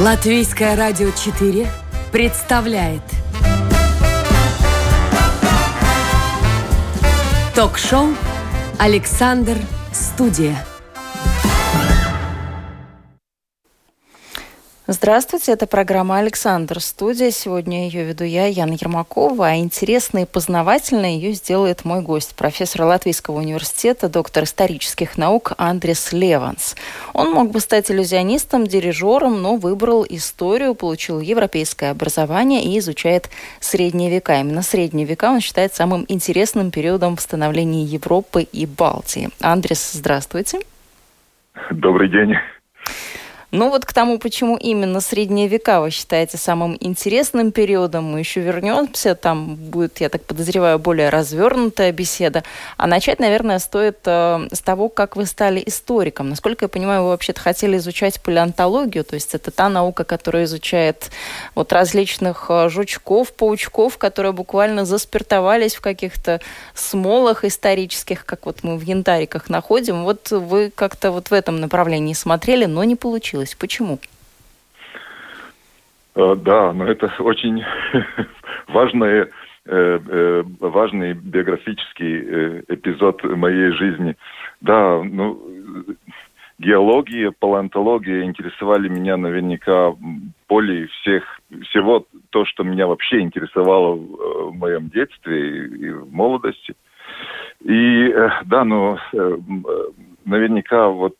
Латвийское радио 4 представляет Ток-шоу «Александр Студия». Здравствуйте, это программа «Александр. Студия». Сегодня ее веду я, Яна Ермакова, а интересной и познавательной ее сделает мой гость, профессор Латвийского университета, доктор исторических наук Андрес Леванс. Он мог бы стать иллюзионистом, дирижером, но выбрал историю, получил европейское образование и изучает средние века. Именно средние века он считает самым интересным периодом в становлении Европы и Балтии. Андрес, здравствуйте. Добрый день. Ну вот к тому, почему именно средние века вы считаете самым интересным периодом, мы еще вернемся, там будет, я так подозреваю, более развернутая беседа. А начать, наверное, стоит э, с того, как вы стали историком. Насколько я понимаю, вы вообще-то хотели изучать палеонтологию, то есть это та наука, которая изучает вот различных э, жучков, паучков, которые буквально заспиртовались в каких-то смолах исторических, как вот мы в янтариках находим. Вот вы как-то вот в этом направлении смотрели, но не получилось случилось? Почему? Э, да, но это очень важный, э, э, важный биографический эпизод моей жизни. Да, ну, геология, палеонтология интересовали меня наверняка более всех, всего то, что меня вообще интересовало в моем детстве и в молодости. И да, ну, наверняка вот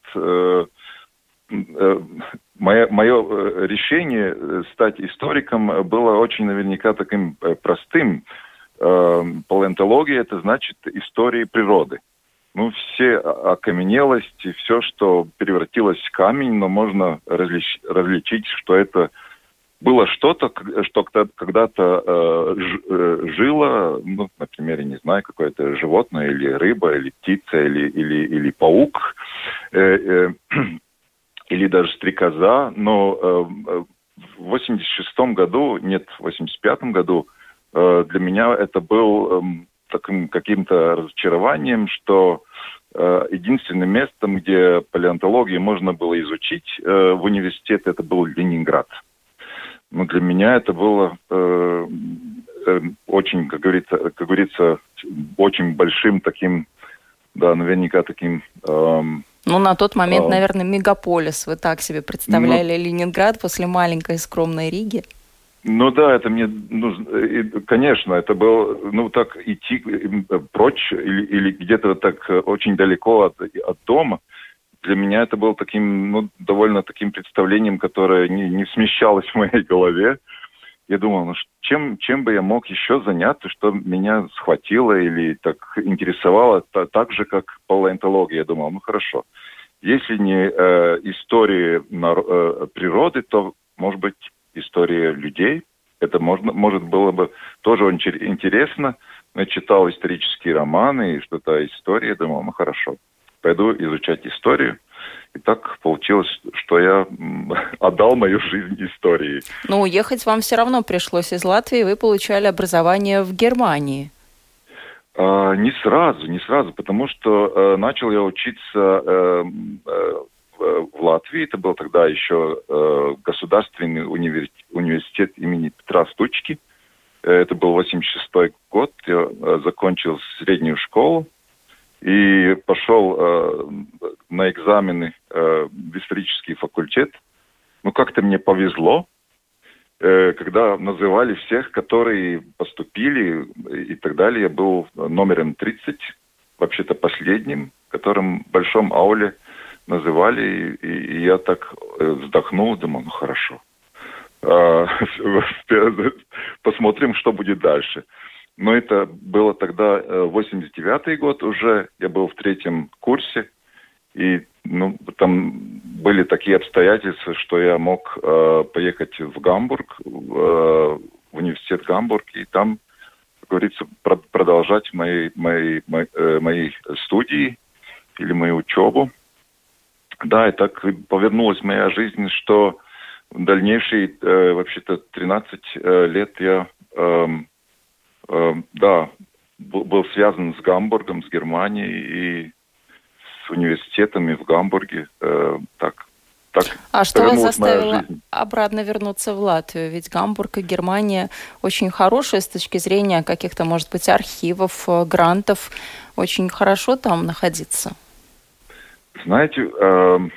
мое, мое э, решение э, стать историком было очень наверняка таким простым. Палеонтология – это значит истории природы. Ну, все окаменелости, все, что превратилось в камень, но можно различ, различить, что это было что-то, что когда-то э, жило, ну, например, я не знаю, какое-то животное или рыба, или птица, или, или, или паук. Э, э, или даже стрекоза, но э, в 86 году, нет, в 85 году э, для меня это был э, таким каким-то разочарованием, что э, единственным местом, где палеонтологию можно было изучить э, в университете, это был Ленинград. Но для меня это было э, э, очень, как говорится, как говорится, очень большим таким, да, наверняка таким э, ну, на тот момент, наверное, мегаполис. Вы так себе представляли ну... Ленинград после маленькой скромной Риги? Ну да, это мне нужно, конечно, это было, ну так идти прочь или, или где-то так очень далеко от, от дома, для меня это было таким, ну, довольно таким представлением, которое не, не смещалось в моей голове. Я думал, ну, чем, чем бы я мог еще заняться, что меня схватило или так интересовало, та, так же, как палеонтология. Я думал, ну хорошо, если не э, история э, природы, то, может быть, история людей. Это можно, может было бы тоже очень интересно. Я читал исторические романы и что-то история. Думал, ну хорошо, пойду изучать историю. И так получилось, что я отдал мою жизнь истории. Но уехать вам все равно пришлось из Латвии. Вы получали образование в Германии. А, не сразу, не сразу, потому что э, начал я учиться э, э, в Латвии. Это был тогда еще э, государственный университет, университет имени Петра Стучки. Э, это был 86 год. Я э, закончил среднюю школу и пошел э, на экзамены э, в исторический факультет. Ну, как-то мне повезло. Э, когда называли всех, которые поступили и так далее, я был номером 30, вообще-то последним, которым в большом ауле называли, и, и я так э, вздохнул, думал, ну хорошо. А, посмотрим, что будет дальше. Но это было тогда 89-й год уже, я был в третьем курсе, и ну, там были такие обстоятельства, что я мог э, поехать в Гамбург, в, э, в университет Гамбург, и там, как говорится, про продолжать мои, мои, мои, э, мои студии или мою учебу. Да, и так повернулась моя жизнь, что в дальнейшие, э, вообще-то, 13 э, лет я, э, э, да, был связан с Гамбургом, с Германией, и университетами в Гамбурге. Э, так, так а что вас заставило? обратно вернуться в Латвию? Ведь Гамбург и Германия очень хорошие с точки зрения каких-то, может быть, архивов, э, грантов. Очень хорошо там находиться. Знаете, эм,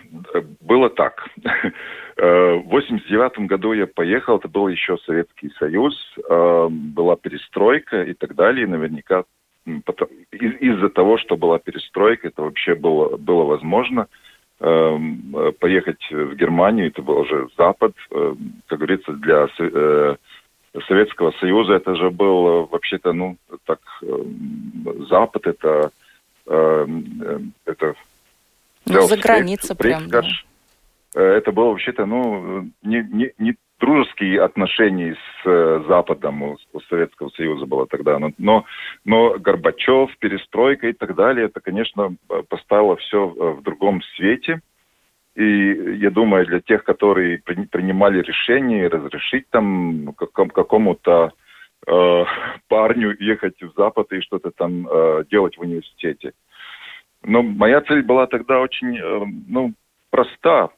было так. Э, в 89 году я поехал, это был еще Советский Союз, была перестройка и так далее. И наверняка из-за того, что была перестройка, это вообще было, было возможно. Эм, поехать в Германию, это был уже Запад, эм, как говорится, для э, Советского Союза это же был э, вообще-то, ну, так, Запад это, это ну, за граница прям, да. Это было вообще-то, ну, не, не, не дружеские отношения с э, Западом у, Советского Союза было тогда. Но, но, Горбачев, перестройка и так далее, это, конечно, поставило все в другом свете. И я думаю, для тех, которые при, принимали решение разрешить там каком, какому-то э, парню ехать в Запад и что-то там э, делать в университете, но моя цель была тогда очень, э, ну, проста.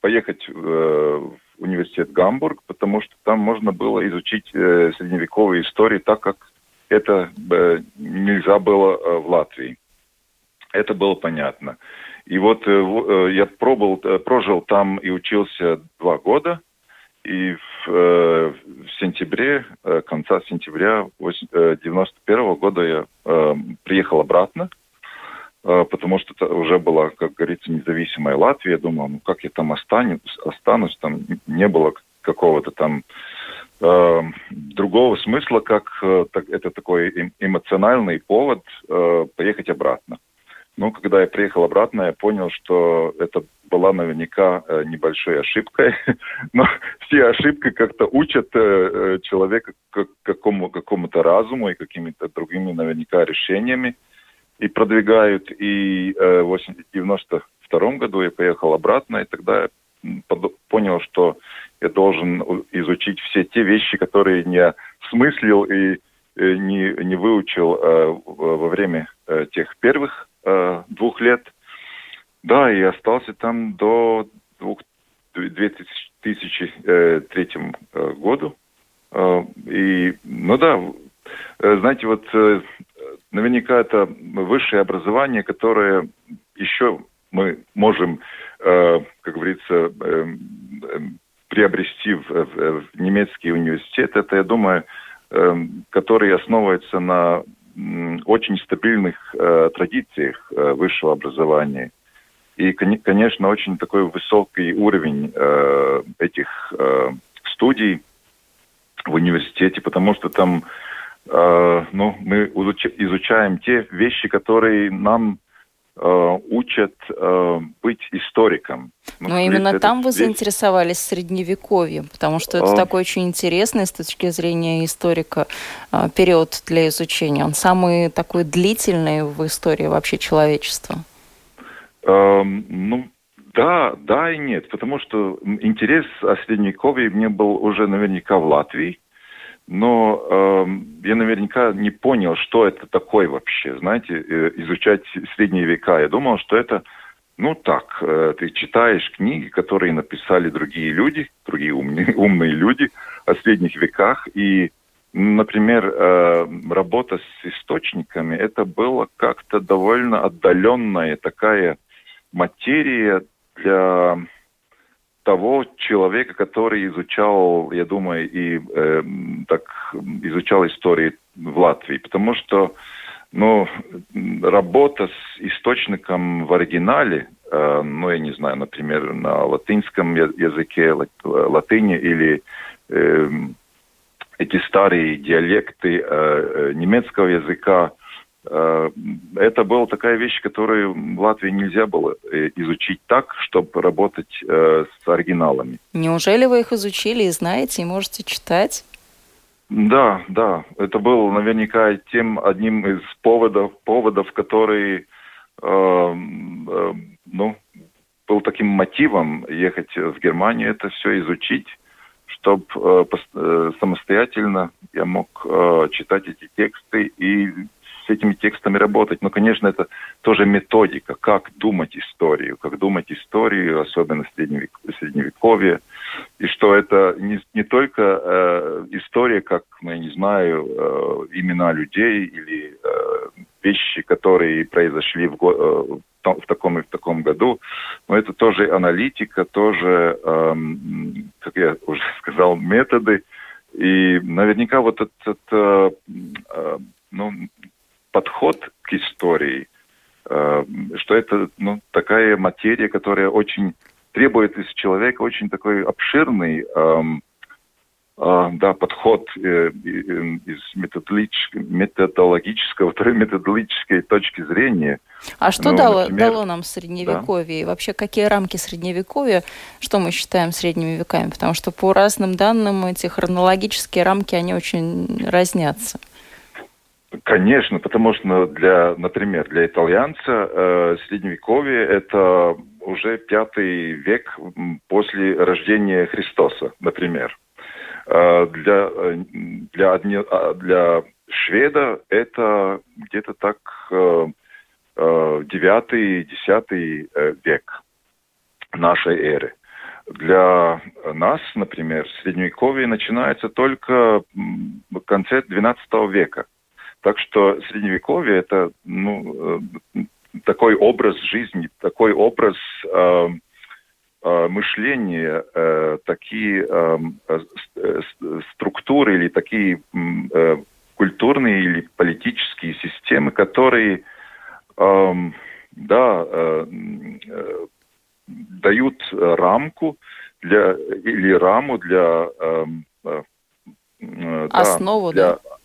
Поехать э, в университет Гамбург, потому что там можно было изучить э, средневековые истории так, как это нельзя было в Латвии. Это было понятно. И вот я пробовал, прожил там и учился два года. И в, в сентябре, конца сентября 91 года я приехал обратно потому что это уже была, как говорится, независимая Латвия. Я думал, ну как я там останусь, останусь там не было какого-то там э, другого смысла, как э, так, это такой эм, эмоциональный повод э, поехать обратно. Но когда я приехал обратно, я понял, что это была наверняка э, небольшой ошибкой. Но все ошибки как-то учат э, э человека какому, какому-то разуму и какими-то другими наверняка решениями и продвигают. И э, в 1992 году я поехал обратно, и тогда я понял, что я должен изучить все те вещи, которые не смыслил и э, не, не выучил э, во время э, тех первых э, двух лет. Да, и остался там до двух, 2003 э, году. Э, и, ну да, знаете, вот наверняка это высшее образование, которое еще мы можем, э, как говорится, э, приобрести в, в, в немецкий университет. Это, я думаю, э, который основывается на очень стабильных э, традициях э, высшего образования. И, конечно, очень такой высокий уровень э, этих э, студий в университете, потому что там Э, ну, мы изучаем те вещи, которые нам э, учат э, быть историком. Ну, Но именно там вы весь... заинтересовались средневековьем, потому что это а... такой очень интересный с точки зрения историка период для изучения. Он самый такой длительный в истории вообще человечества. Эм, ну, да, да и нет, потому что интерес о средневековье мне был уже наверняка в Латвии, но э, я наверняка не понял, что это такое вообще, знаете, э, изучать средние века. Я думал, что это, ну так, э, ты читаешь книги, которые написали другие люди, другие умные, умные люди о средних веках, и, например, э, работа с источниками, это было как-то довольно отдаленная такая материя для того человека, который изучал, я думаю, и э, так изучал истории в Латвии, потому что, ну, работа с источником в оригинале, э, ну, я не знаю, например, на латинском языке, латыни или э, эти старые диалекты э, э немецкого языка, это была такая вещь, которую в Латвии нельзя было э, изучить так, чтобы работать э, с оригиналами. Неужели вы их изучили и знаете, и можете читать? Да, да. Это был наверняка тем одним из поводов, поводов который э, э, ну, был таким мотивом ехать в Германию, это все изучить, чтобы э, э, самостоятельно я мог э, читать эти тексты и с этими текстами работать. Но, конечно, это тоже методика, как думать историю, как думать историю, особенно средневек, средневековье, и что это не, не только э, история, как, ну, я не знаю, э, имена людей или э, вещи, которые произошли в, э, в таком и в таком году, но это тоже аналитика, тоже, эм, как я уже сказал, методы, и наверняка вот этот э, э, ну, подход к истории, э, что это ну, такая материя, которая очень требует из человека очень такой обширный э, э, да, подход э, из методологического, методологического, методологической точки зрения. А что ну, дало, например, дало нам средневековье? Да. И вообще, какие рамки средневековья, что мы считаем средними веками? Потому что по разным данным эти хронологические рамки, они очень разнятся. Конечно, потому что для, например, для итальянца э, средневековье это уже пятый век после рождения Христоса, например. Э, для, э, для, а, для шведа это где-то так э, девятый, десятый век нашей эры. Для нас, например, средневековье начинается только в конце XII века. Так что средневековье это ну, такой образ жизни, такой образ э, э, мышления, э, такие э, э, структуры или такие э, культурные или политические системы, которые э, да, э, э, дают рамку для или раму для э, э, основу, да, для, да?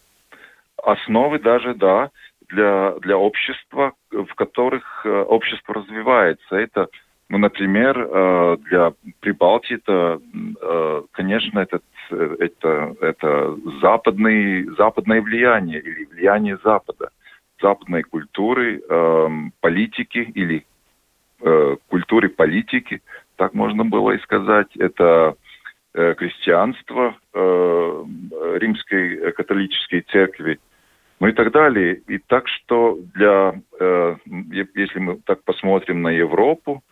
Основы даже, да, для, для общества, в которых э, общество развивается. Это, ну, например, э, для Прибалтии это, э, конечно, этот, это, это западный, западное влияние или влияние Запада, западной культуры, политики или культуры политики, так можно было и сказать. Это крестьянство римской католической церкви, ну и так далее. И так что для, э, если мы так посмотрим на Европу,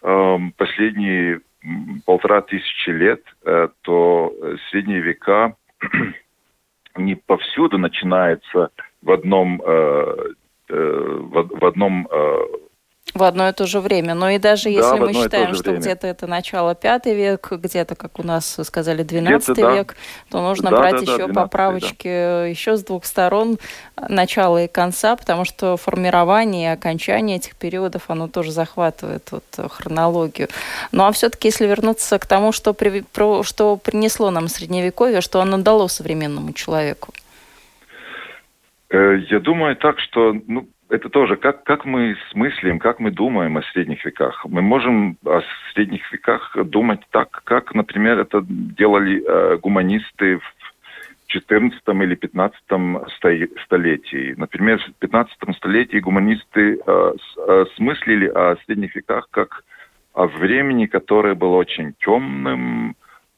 э, последние полтора тысячи лет, э, то средние века не повсюду начинается в одном, э, э, в, в одном э, в одно и то же время. Но и даже если да, мы считаем, что где-то это начало пятый век, где-то, как у нас сказали, двенадцатый век, то нужно да, брать да, еще да, поправочки да. еще с двух сторон, начала и конца, потому что формирование и окончание этих периодов, оно тоже захватывает вот хронологию. Ну а все-таки, если вернуться к тому, что, при, про, что принесло нам Средневековье, что оно дало современному человеку? Э, я думаю так, что ну, это тоже, как, как мы смыслим, как мы думаем о средних веках. Мы можем о средних веках думать так, как, например, это делали э, гуманисты в 14 или 15 столетии. Например, в 15 столетии гуманисты э, э, смыслили о средних веках как о времени, которое было очень темным,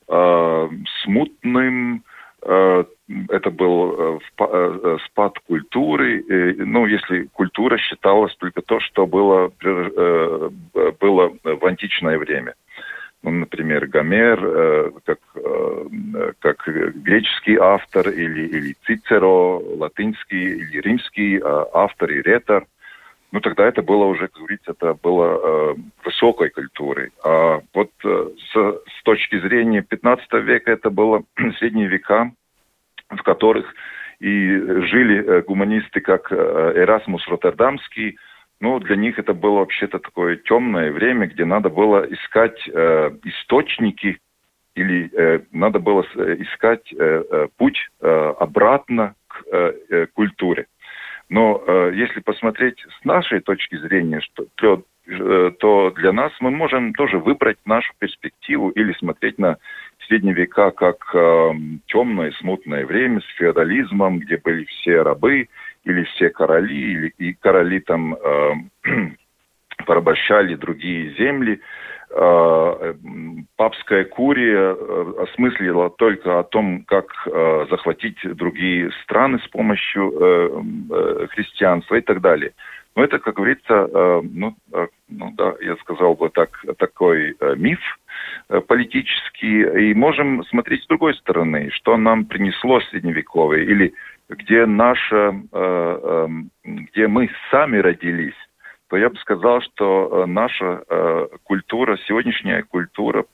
э, смутным, э, это был э, э, спад культуры. Ну, если культура считалась только то, что было, э, было в античное время. Ну, например, Гомер, как, как греческий автор, или, или Цицеро, латинский или римский автор и ретор. Ну, тогда это было уже, как говорится, это было высокой культурой. А вот с, с точки зрения 15 века это было средние века, в которых и жили э, гуманисты, как э, Эрасмус Роттердамский. Ну, для них это было вообще-то такое темное время, где надо было искать э, источники или э, надо было искать э, путь э, обратно к э, культуре. Но э, если посмотреть с нашей точки зрения, что, то, то для нас мы можем тоже выбрать нашу перспективу или смотреть на средние века как э, темное, смутное время с феодализмом, где были все рабы или все короли, или, и короли там э, порабощали другие земли. Э, папская курия э, осмыслила только о том, как э, захватить другие страны с помощью христианства и так далее. Но это, как говорится, ну, ну да, я сказал бы так, такой миф политический. И можем смотреть с другой стороны, что нам принесло средневековье, или где наша, где мы сами родились то я бы сказал, что э, наша э, культура, сегодняшняя культура,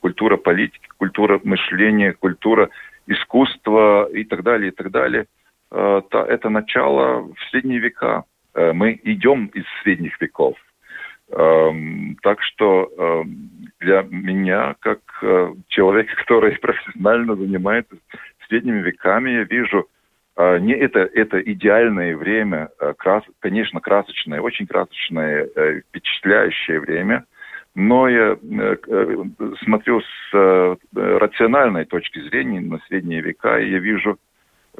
культура политики, культура мышления, культура искусства и так далее, и так далее, э, это начало в средние века. Мы идем из средних веков. Эм, так что эм, для меня, как человека, который профессионально занимается средними веками, я вижу – а, не это, это идеальное время, а, крас, конечно, красочное, очень красочное, э, впечатляющее время, но я э, э, смотрю с рациональной точки зрения на средние века, и я вижу,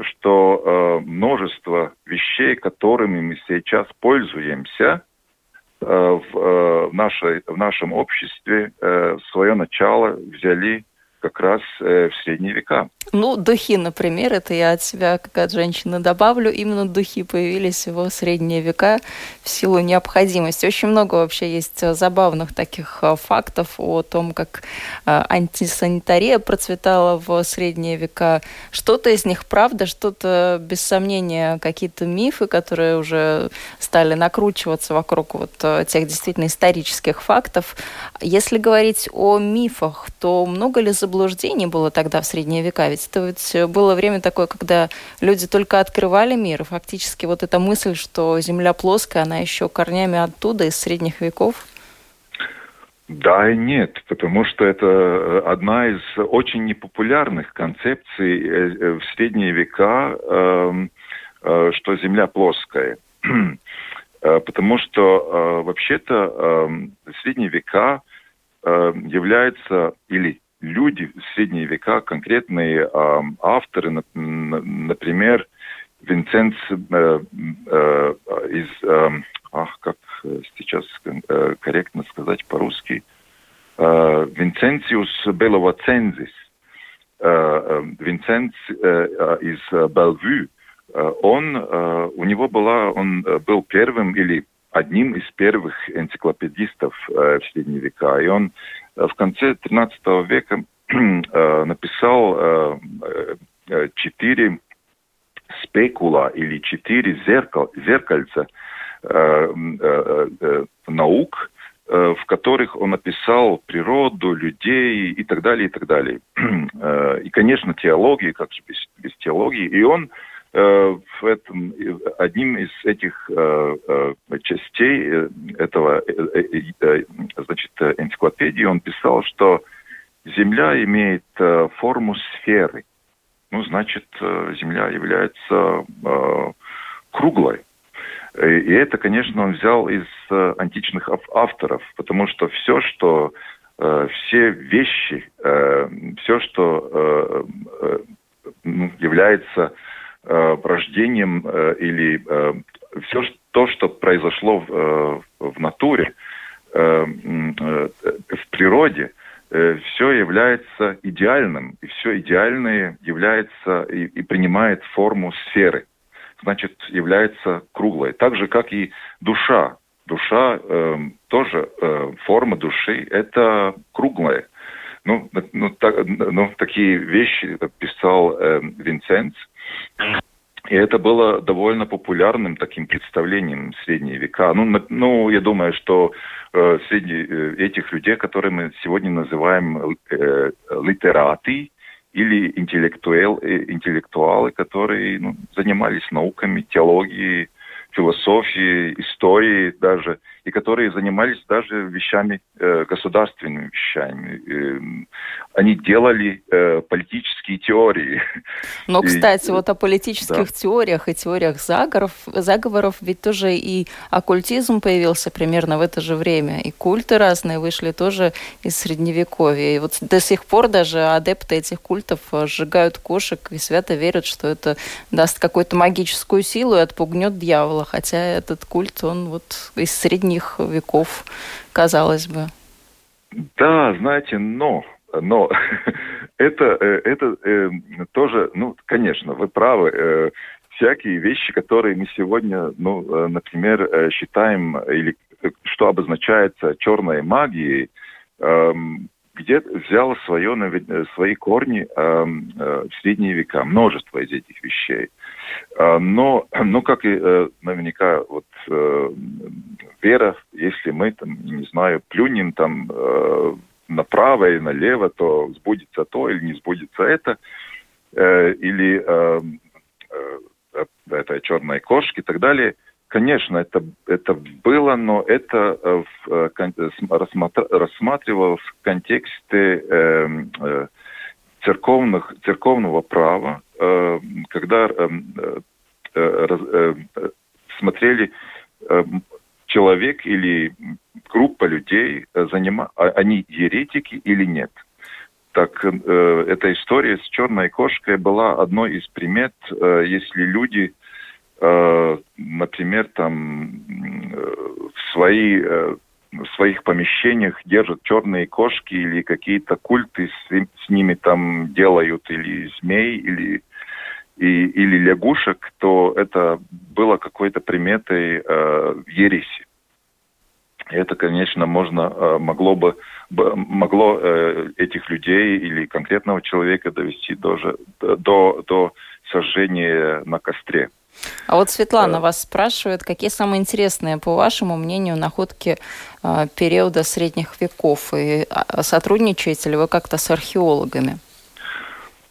что множество вещей, которыми мы сейчас пользуемся, в, нашей, в нашем обществе свое начало взяли как раз в средние века. Ну, духи, например, это я от себя, как от женщины, добавлю. Именно духи появились в средние века в силу необходимости. Очень много вообще есть э, забавных таких э, фактов о том, как э, антисанитария процветала в средние века. Что-то из них правда, что-то, без сомнения, какие-то мифы, которые уже стали накручиваться вокруг вот тех действительно исторических фактов. Если говорить о мифах, то много ли заблуждений было тогда в средние века? Ведь это ведь было время такое, когда люди только открывали мир, фактически вот эта мысль, что Земля плоская, она еще корнями оттуда, из средних веков. Да и нет, потому что это э, одна из очень непопулярных концепций э, э, в средние века, эм, что Земля плоская. Потому что вообще-то эм, средние века являются или люди в средние века, конкретные э, авторы, на, например, Винценц э, э, из, э, ах, как сейчас э, корректно сказать по-русски, э, Винценциус Беловацензис, э, э, э, из Белвю, он, у него была, он был первым или одним из первых энциклопедистов в средние века, и он в конце XIII века э, написал э, э, четыре спекула или четыре зеркал, зеркальца наук, в которых он описал природу, людей и так далее, и так далее. И, конечно, теологии, как же без, без теологии. И он в этом, одним из этих частей этого значит, энциклопедии он писал, что Земля имеет форму сферы. Ну, значит, Земля является круглой. И это, конечно, он взял из античных авторов, потому что все, что все вещи, все, что ну, является э, рождением э, или э, все то, что произошло в, э, в натуре, э, э, в природе, все является идеальным, и все идеальное является и, и принимает форму сферы, значит, является круглой. Так же, как и душа. Душа э, тоже, э, форма души – это круглая. Ну, ну, так, ну такие вещи писал э, Винсенц. И это было довольно популярным таким представлением в средние века. Ну, ну я думаю, что э, среди э, этих людей, которые мы сегодня называем э, литераты или интеллектуал, э, интеллектуалы, которые ну, занимались науками, теологией, философией, историей даже, и которые занимались даже вещами, э, государственными вещами. Э, они делали э, политические теории. Но, кстати, и, вот о политических да. теориях и теориях заговоров, заговоров ведь тоже и оккультизм появился примерно в это же время, и культы разные вышли тоже из Средневековья. И вот до сих пор даже адепты этих культов э, сжигают кошек и свято верят, что это даст какую-то магическую силу и отпугнет дьявола, хотя этот культ, он вот из средних веков, казалось бы. Да, знаете, но но это, это э, тоже, ну, конечно, вы правы. Э, всякие вещи, которые мы сегодня, ну, э, например, э, считаем, или что обозначается черной магией, э, где взял свое, свои корни э, в средние века, множество из этих вещей. Но, ну, как и наверняка вот вера, если мы там, не знаю, плюнем там направо и налево, то сбудется то или не сбудется это, или этой черной кошки и так далее. Конечно, это, это было, но это э, в, э, рассматривалось в контексте э, э, церковных, церковного права, э, когда э, э, э, смотрели э, человек или группа людей, занима, а, они еретики или нет – так э, эта история с черной кошкой была одной из примет, э, если люди, э, например, там э, в свои э, в своих помещениях держат черные кошки или какие-то культы с, с ними там делают или змей или и, или лягушек, то это было какой-то приметой э, ереси. И это, конечно, можно, э, могло бы могло э, этих людей или конкретного человека довести до, до, до сожжения на костре. А вот Светлана вас спрашивает, какие самые интересные, по вашему мнению, находки э, периода средних веков? И а, сотрудничаете ли вы как-то с археологами?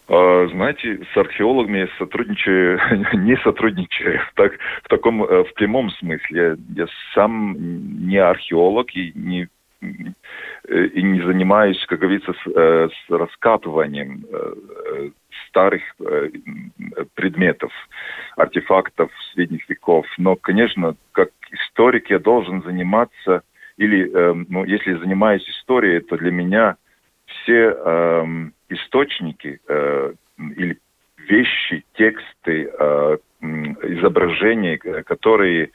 А, знаете, с археологами я сотрудничаю, не сотрудничаю так, в таком э, в прямом смысле. Я, я сам не археолог и не и не занимаюсь, как говорится, с, э, с раскапыванием э, старых предметов, артефактов средних веков. Но, конечно, как историк я должен заниматься, или, ну, если занимаюсь историей, то для меня все эм, источники э, или вещи, тексты, э, изображения, которые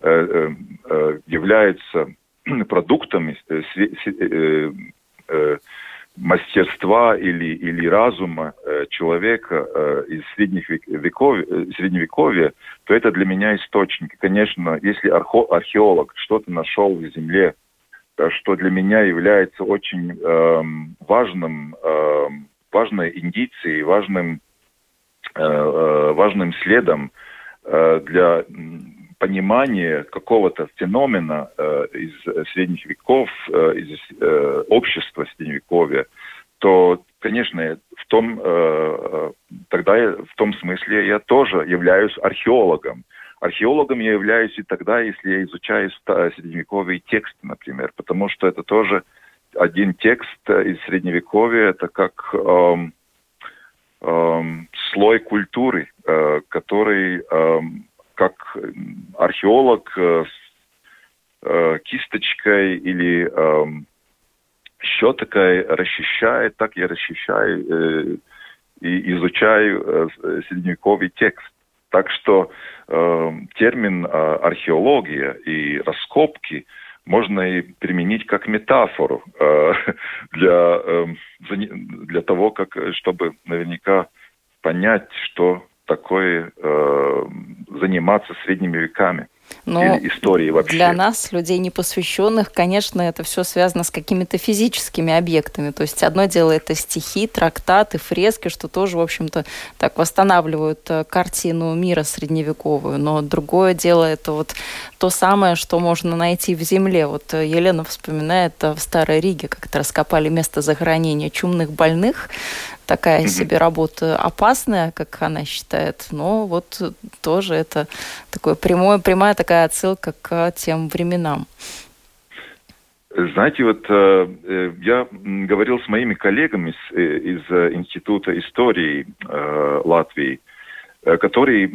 э, э, являются продуктами э, э, э, мастерства или, или разума человека из средних веков, средневековья, то это для меня источник. Конечно, если археолог что-то нашел в земле, что для меня является очень э, важным, э, важной индицией, важным, э, важным следом э, для понимания какого-то феномена э, из средних веков, э, из э, общества средневековья, то, конечно, в том, э, тогда я, в том смысле я тоже являюсь археологом. Археологом я являюсь и тогда, если я изучаю средневековые тексты, например, потому что это тоже один текст из средневековья, это как эм, эм, слой культуры, э, который эм, как археолог э, с э, кисточкой или э, щеткой расчищает, так я расчищаю э, и изучаю э, средневековый текст. Так что э, термин э, археология и раскопки можно и применить как метафору э, для, э, для того, как, чтобы наверняка понять, что такое э, заниматься средними веками. Но Или истории вообще. Для нас, людей непосвященных, конечно, это все связано с какими-то физическими объектами. То есть одно дело это стихи, трактаты, фрески, что тоже, в общем-то, так восстанавливают э, картину мира средневековую. Но другое дело это вот то самое, что можно найти в земле. Вот э, Елена вспоминает э, в Старой Риге, как это раскопали место захоронения чумных больных такая mm-hmm. себе работа опасная, как она считает, но вот тоже это такое прямое, прямая такая отсылка к тем временам. Знаете, вот э, э я говорил с моими коллегами из, э, из э, Института истории э, Латвии, которые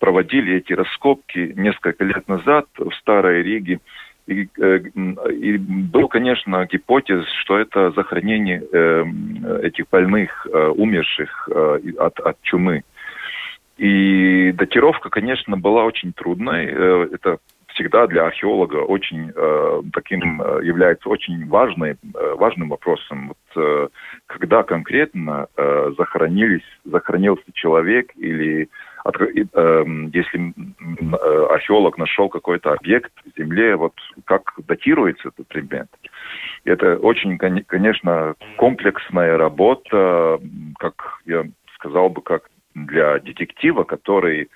проводили эти раскопки несколько лет назад в Старой Риге. Э, и был, конечно, гипотез, что это захоронение э, этих больных, э, умерших э, от, от чумы. И датировка, конечно, была очень трудной. Э, это всегда для археолога очень э, таким э, является очень важной, э, важным вопросом. Вот, э, когда конкретно э, захоронились, захоронился человек или э, если э, археолог нашел какой-то объект в земле, вот как датируется этот предмет. Это очень, конечно, комплексная работа, как я сказал бы, как для детектива, который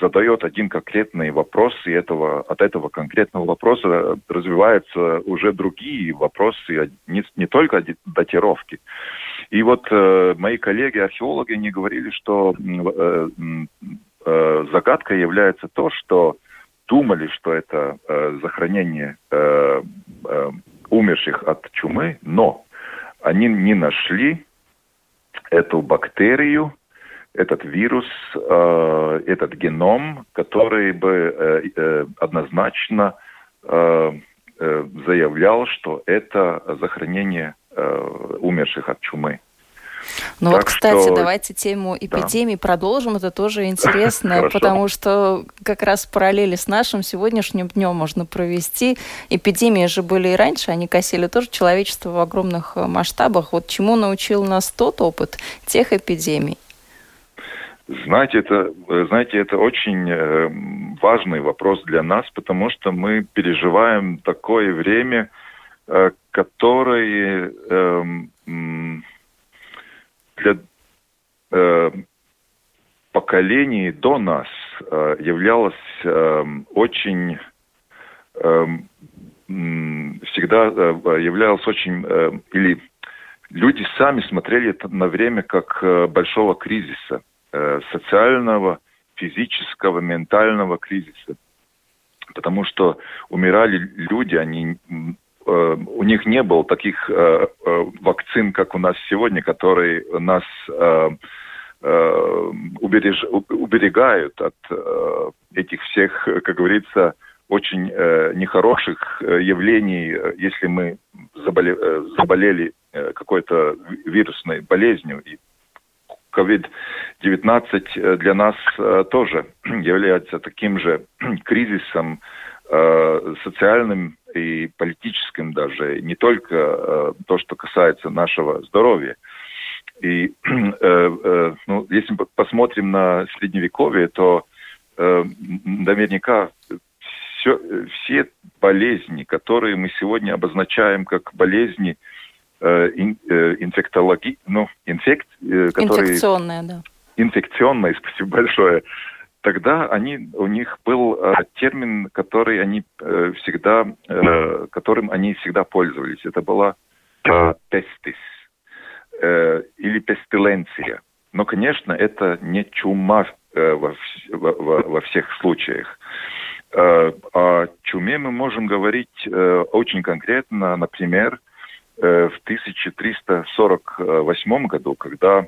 задает один конкретный вопрос, и этого, от этого конкретного вопроса развиваются уже другие вопросы, не, не только датировки. И вот э, мои коллеги-археологи не говорили, что э, э, загадкой является то, что думали, что это э, захоронение э, э, умерших от чумы, но они не нашли эту бактерию, этот вирус, э, этот геном, который бы э, э, однозначно э, э, заявлял, что это захоронение э, умерших от чумы. Ну так вот, кстати, что... давайте тему эпидемии да. продолжим. Это тоже интересно, потому что как раз параллели с нашим сегодняшним днем можно провести. Эпидемии же были и раньше, они косили тоже человечество в огромных э, масштабах. Вот чему научил нас тот опыт тех эпидемий? Знаете, это, э, знаете, это очень э, важный вопрос для нас, потому что мы переживаем такое время, э, которое э, для поколений до нас э, являлось э, очень всегда являлось очень или люди сами смотрели на время как большого кризиса Э, социального, физического, ментального кризиса. Потому что умирали люди, они, э, у них не было таких э, вакцин, как у нас сегодня, которые нас убереж, уберегают от этих всех, как говорится, очень нехороших явлений, если мы заболели какой-то вирусной болезнью. И COVID-19 э, для нас э, тоже является таким же кризисом э, социальным и политическим даже, не только то, что касается нашего здоровья. И ну, если мы посмотрим на Средневековье, то наверняка все, все болезни, которые мы сегодня обозначаем как болезни инфектологи, ну, инфект, э, которые... Инфекционная, да. Инфекционная, спасибо большое. Тогда они, у них был э, термин, который они э, всегда, э, которым они всегда пользовались. Это была э, пестис э, или пестиленция. Но, конечно, это не чума э, во, во, во всех случаях. Э, о чуме мы можем говорить э, очень конкретно, например, Э, в 1348 году, когда э,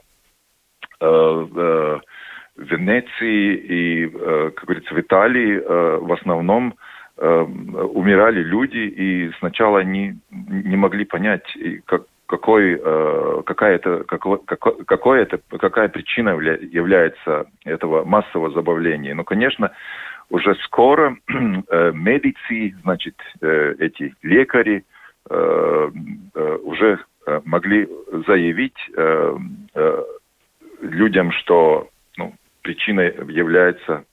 в Венеции и, э, как говорится, в Италии в основном умирали люди, и сначала они не могли понять, как, какой, какая, это, какой, какой это, какая причина является этого массового забавления. Но, конечно, уже скоро медици, значит, эти лекари, Э, э, уже э, могли заявить людям, что ну, причиной является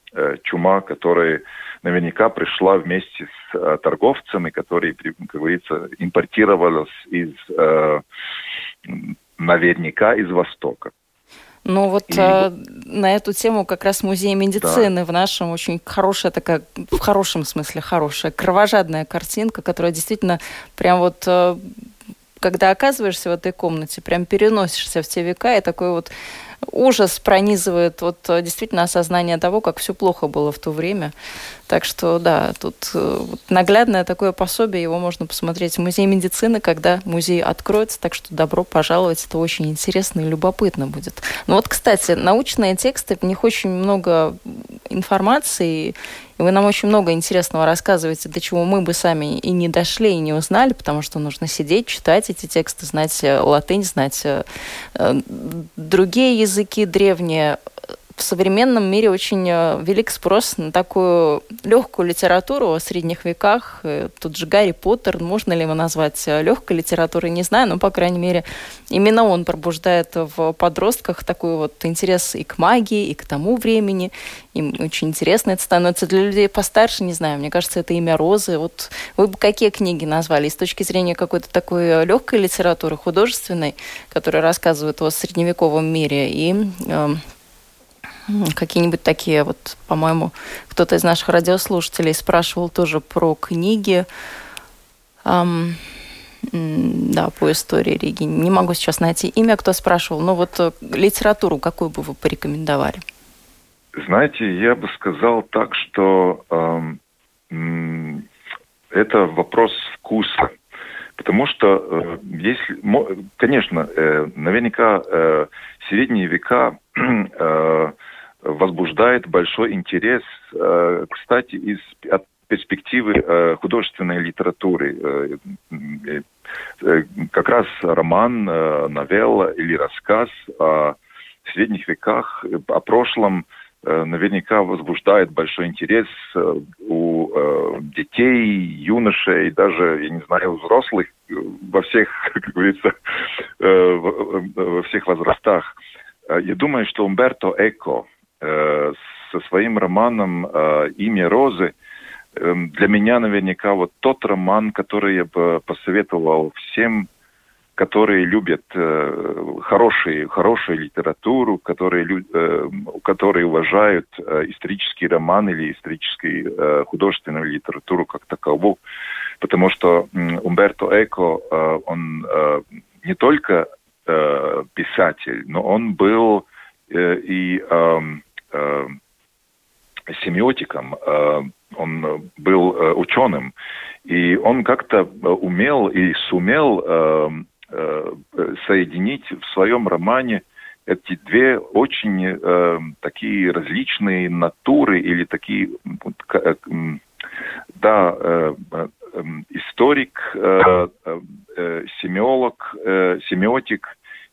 чума, которая наверняка пришла вместе с торговцами, которые, как говорится, импортировалась из наверняка из Востока. Ну вот и... э, на эту тему как раз музей медицины да. в нашем очень хорошая такая, в хорошем смысле хорошая, кровожадная картинка, которая действительно прям вот э, когда оказываешься в этой комнате, прям переносишься в те века, и такой вот ужас пронизывает вот э, действительно осознание того, как все плохо было в то время. Так что, да, тут э, наглядное такое пособие, его можно посмотреть в Музее медицины, когда музей откроется. Так что добро пожаловать, это очень интересно и любопытно будет. Ну вот, кстати, научные тексты, в них очень много информации, вы нам очень много интересного рассказываете, до чего мы бы сами и не дошли, и не узнали, потому что нужно сидеть, читать эти тексты, знать э, латынь, знать другие языки древние. В современном мире очень э, велик спрос на такую легкую литературу о средних веках. Э, тут же Гарри Поттер, можно ли его назвать э, легкой литературой, не знаю, но, по крайней мере, именно он пробуждает в подростках такой вот интерес и к магии, и к тому времени. Им очень интересно это становится. Для людей постарше, не знаю, мне кажется, это имя Розы. Вот вы бы какие книги назвали с точки зрения какой-то такой легкой литературы, художественной, которая рассказывает о средневековом мире, и э, какие-нибудь такие, вот, по-моему, кто-то из наших радиослушателей спрашивал тоже про книги. Эм, да, по истории Риги. Не могу сейчас найти имя, кто спрашивал, но вот э, литературу какую бы вы порекомендовали? Знаете, я бы сказал так, что эм, это вопрос вкуса. Потому что э, если, конечно, э, наверняка э, средние века э, возбуждает большой интерес, э, кстати, из от перспективы э, художественной литературы. Э, как раз роман, новелла или рассказ о средних веках, о прошлом наверняка возбуждает большой интерес у детей, юношей, даже, я не знаю, взрослых во всех, как говорится, во всех возрастах. Я думаю, что Умберто Эко со своим романом «Имя Розы» для меня наверняка вот тот роман, который я бы посоветовал всем которые любят э, хорошие, хорошую литературу, которые, э, которые уважают э, исторический роман или историческую э, художественную литературу как таковую. Потому что э, Умберто Эко, э, он э, не только э, писатель, но он был э, и э, семиотиком, э, он был э, ученым, и он как-то умел и сумел соединить в своем романе эти две очень э, такие различные натуры или такие, да, э, э, историк, э, э, семиолог, э, семиотик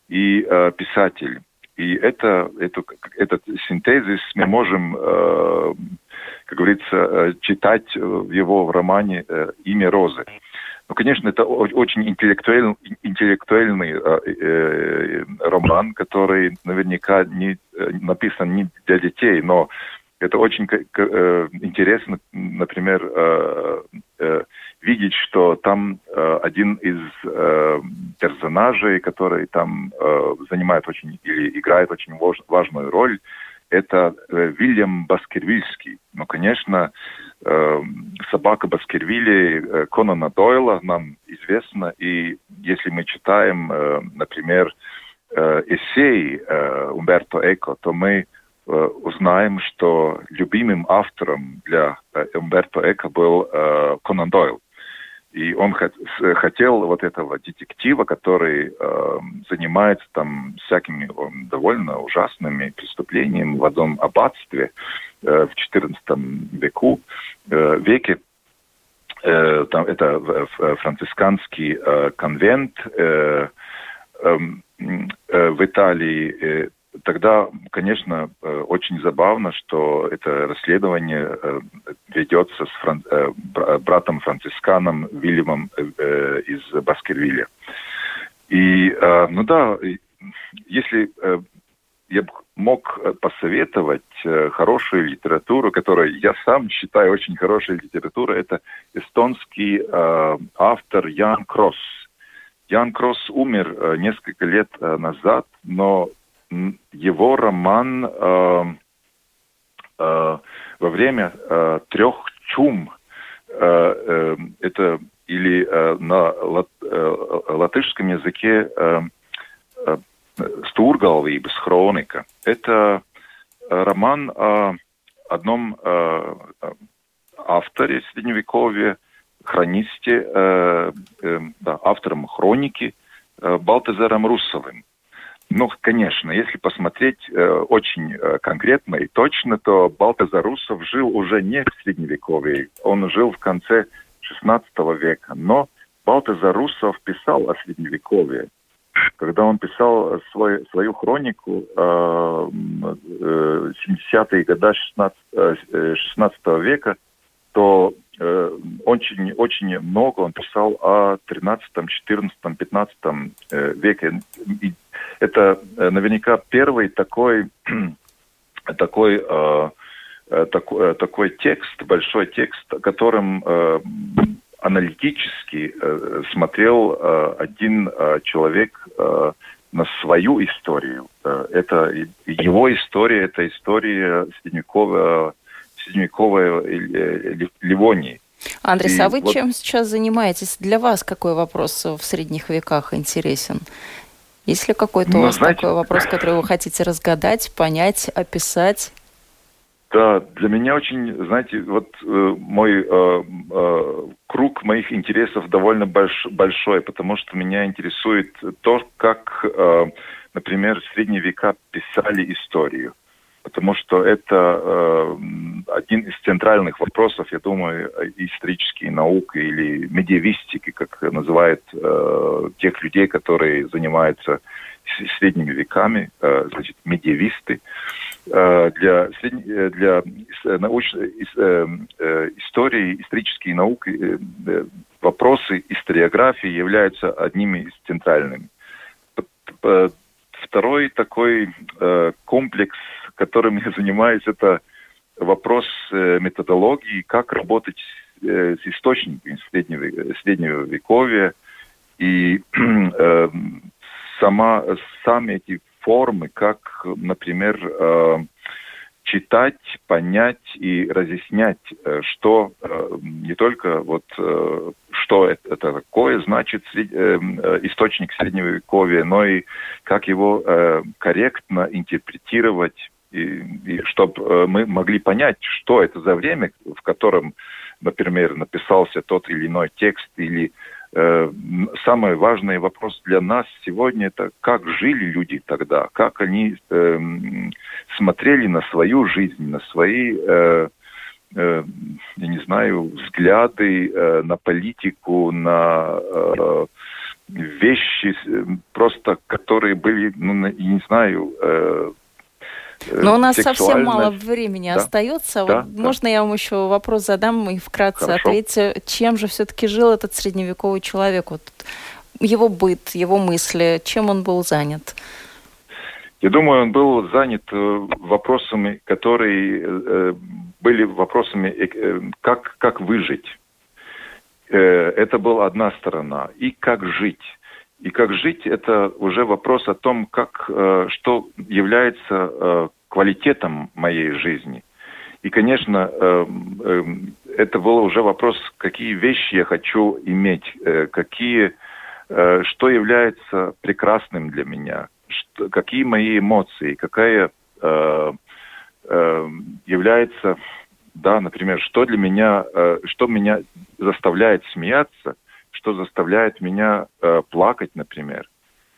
и э, писатель. И это, это, этот синтезис мы можем, э, как говорится, читать в его в романе «Имя Розы». Ну, конечно, это очень интеллектуальный, интеллектуальный э, э, роман, который наверняка не э, написан не для детей, но это очень э, интересно, например, э, э, видеть, что там э, один из э, персонажей, который там э, занимает очень или играет очень важную роль, это э, Вильям Баскервильский. Ну, конечно, э, собака Баскервилли э, Конана Дойла нам известна, и если мы читаем, э, например, э, эссей э, Умберто Эко, то мы э, узнаем, что любимым автором для э, Умберто Эко был э, Конан Дойл. И он хотел вот этого детектива, который э, занимается там всякими э, довольно ужасными преступлениями в одном аббатстве э, в XIV веку, э, веке. Э, там, это францисканский э, конвент э, э, э, в Италии. Тогда, конечно, э, очень забавно, что это расследование э, ведется с фран... Э, братом францисканом Вильямом из Баскервилля. И, ну да, если я мог посоветовать хорошую литературу, которую я сам считаю очень хорошей литературой, это эстонский автор Ян Кросс. Ян Кросс умер несколько лет назад, но его роман э, э, во время э, трех чум, э, э, это или э, на лат, э, латышском языке э, э, Стургалвības хроника. Это роман о одном э, авторе средневековья, хронисте, э, э, да, автором хроники э, Балтазаром Руссовым. Ну, конечно, если посмотреть э, очень э, конкретно и точно, то Балтазар Руссов жил уже не в Средневековье, он жил в конце XVI века. Но Балтазар Руссов писал о Средневековье. когда он писал свой, свою хронику э, 70-е годы 16, 16 века, то э, очень, очень много он писал о 13, 14, 15 веке. Это наверняка первый такой, такой э, такой, такой текст, большой текст, которым э, аналитически э, смотрел э, один э, человек э, на свою историю. Э, это его история, это история средневековой, средневековой э, Ливонии. Андрей, а вы вот... чем сейчас занимаетесь? Для вас какой вопрос в средних веках интересен? Есть ли какой-то ну, у вас знаете... такой вопрос, который вы хотите разгадать, понять, описать? Да, для меня очень, знаете, вот э, мой э, э, круг моих интересов довольно больш, большой, потому что меня интересует то, как, э, например, в средние века писали историю. Потому что это э, один из центральных вопросов, я думаю, исторические науки или медиевистики, как называют э, тех людей, которые занимаются средними веками, э, значит, медиевисты. Э, для, э, для научной истории, исторические науки, вопросы историографии являются одними из центральных. Второй такой комплекс, которым я занимаюсь, это вопрос методологии, как работать с источниками среднего, вековья. И сама, сами эти формы, как, например, э, читать, понять и разъяснять, э, что э, не только вот что это, это такое значит источник средневековья, но и как его корректно интерпретировать, и, и чтобы мы могли понять, что это за время, в котором, например, написался тот или иной текст или Э, самый важный вопрос для нас сегодня это как жили люди тогда, как они э, смотрели на свою жизнь, на свои, э, э, я не знаю, взгляды э, на политику, на э, вещи, э, просто которые были, ну, не знаю, э, Э, Но у нас совсем мало времени да? остается. Да, вот да. Можно я вам еще вопрос задам и вкратце Хорошо. ответьте, чем же все-таки жил этот средневековый человек? Вот его быт, его мысли, чем он был занят? Я думаю, он был занят э, вопросами, которые э, были вопросами, как, как выжить. Это была одна сторона. И как жить. И как жить, это уже вопрос о том, как, э, что является э, квалитетом моей жизни. И, конечно, э, это был уже вопрос, какие вещи я хочу иметь, какие, что является прекрасным для меня, какие мои эмоции, какая является, да, например, что для меня, что меня заставляет смеяться – что заставляет меня э, плакать, например.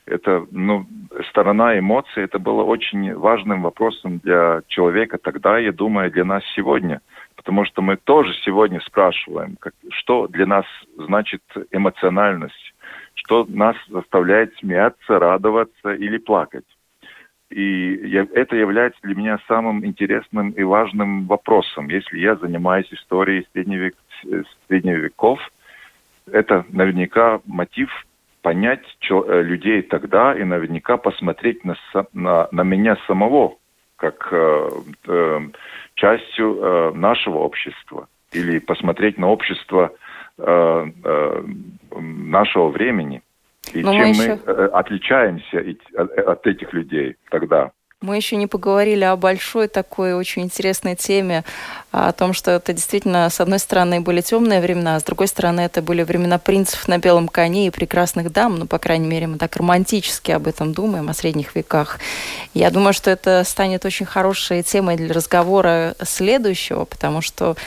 Это, ну, сторона эмоций, это было очень важным вопросом для человека тогда, я думаю, для нас сегодня. Потому что мы тоже сегодня спрашиваем, как, что для нас значит эмоциональность, что нас заставляет смеяться, радоваться или плакать. И я, это является для меня самым интересным и важным вопросом. Если я занимаюсь историей средневек, средневеков, это наверняка мотив понять э, людей тогда и наверняка посмотреть на, на, на меня самого как э, э, частью э, нашего общества или посмотреть на общество э, э, нашего времени. И Но чем мы, еще... мы э, отличаемся от, от этих людей тогда. Мы еще не поговорили о большой такой очень интересной теме, о том, что это действительно, с одной стороны, были темные времена, а с другой стороны, это были времена принцев на белом коне и прекрасных дам. Ну, по крайней мере, мы так романтически об этом думаем, о средних веках. Я думаю, что это станет очень хорошей темой для разговора следующего, потому что,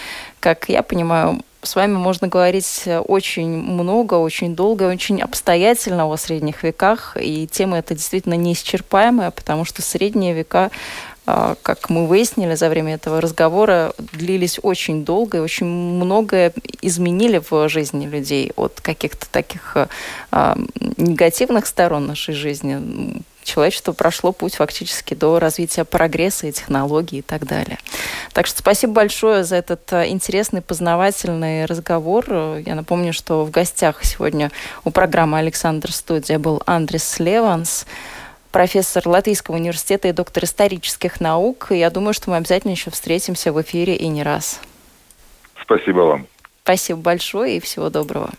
как я понимаю, с вами можно говорить очень много, очень долго, очень обстоятельно о средних веках, и тема эта действительно неисчерпаемая, потому что средние века а, как мы выяснили за время этого разговора, длились очень долго и очень многое изменили в жизни людей от каких-то таких а, негативных сторон нашей жизни. Человечество прошло путь фактически до развития прогресса и технологий и так далее. Так что спасибо большое за этот а, интересный, познавательный разговор. Я напомню, что в гостях сегодня у программы «Александр Студия» был Андрес Леванс, профессор Латвийского университета и доктор исторических наук. И я думаю, что мы обязательно еще встретимся в эфире и не раз. Спасибо вам. Спасибо большое и всего доброго.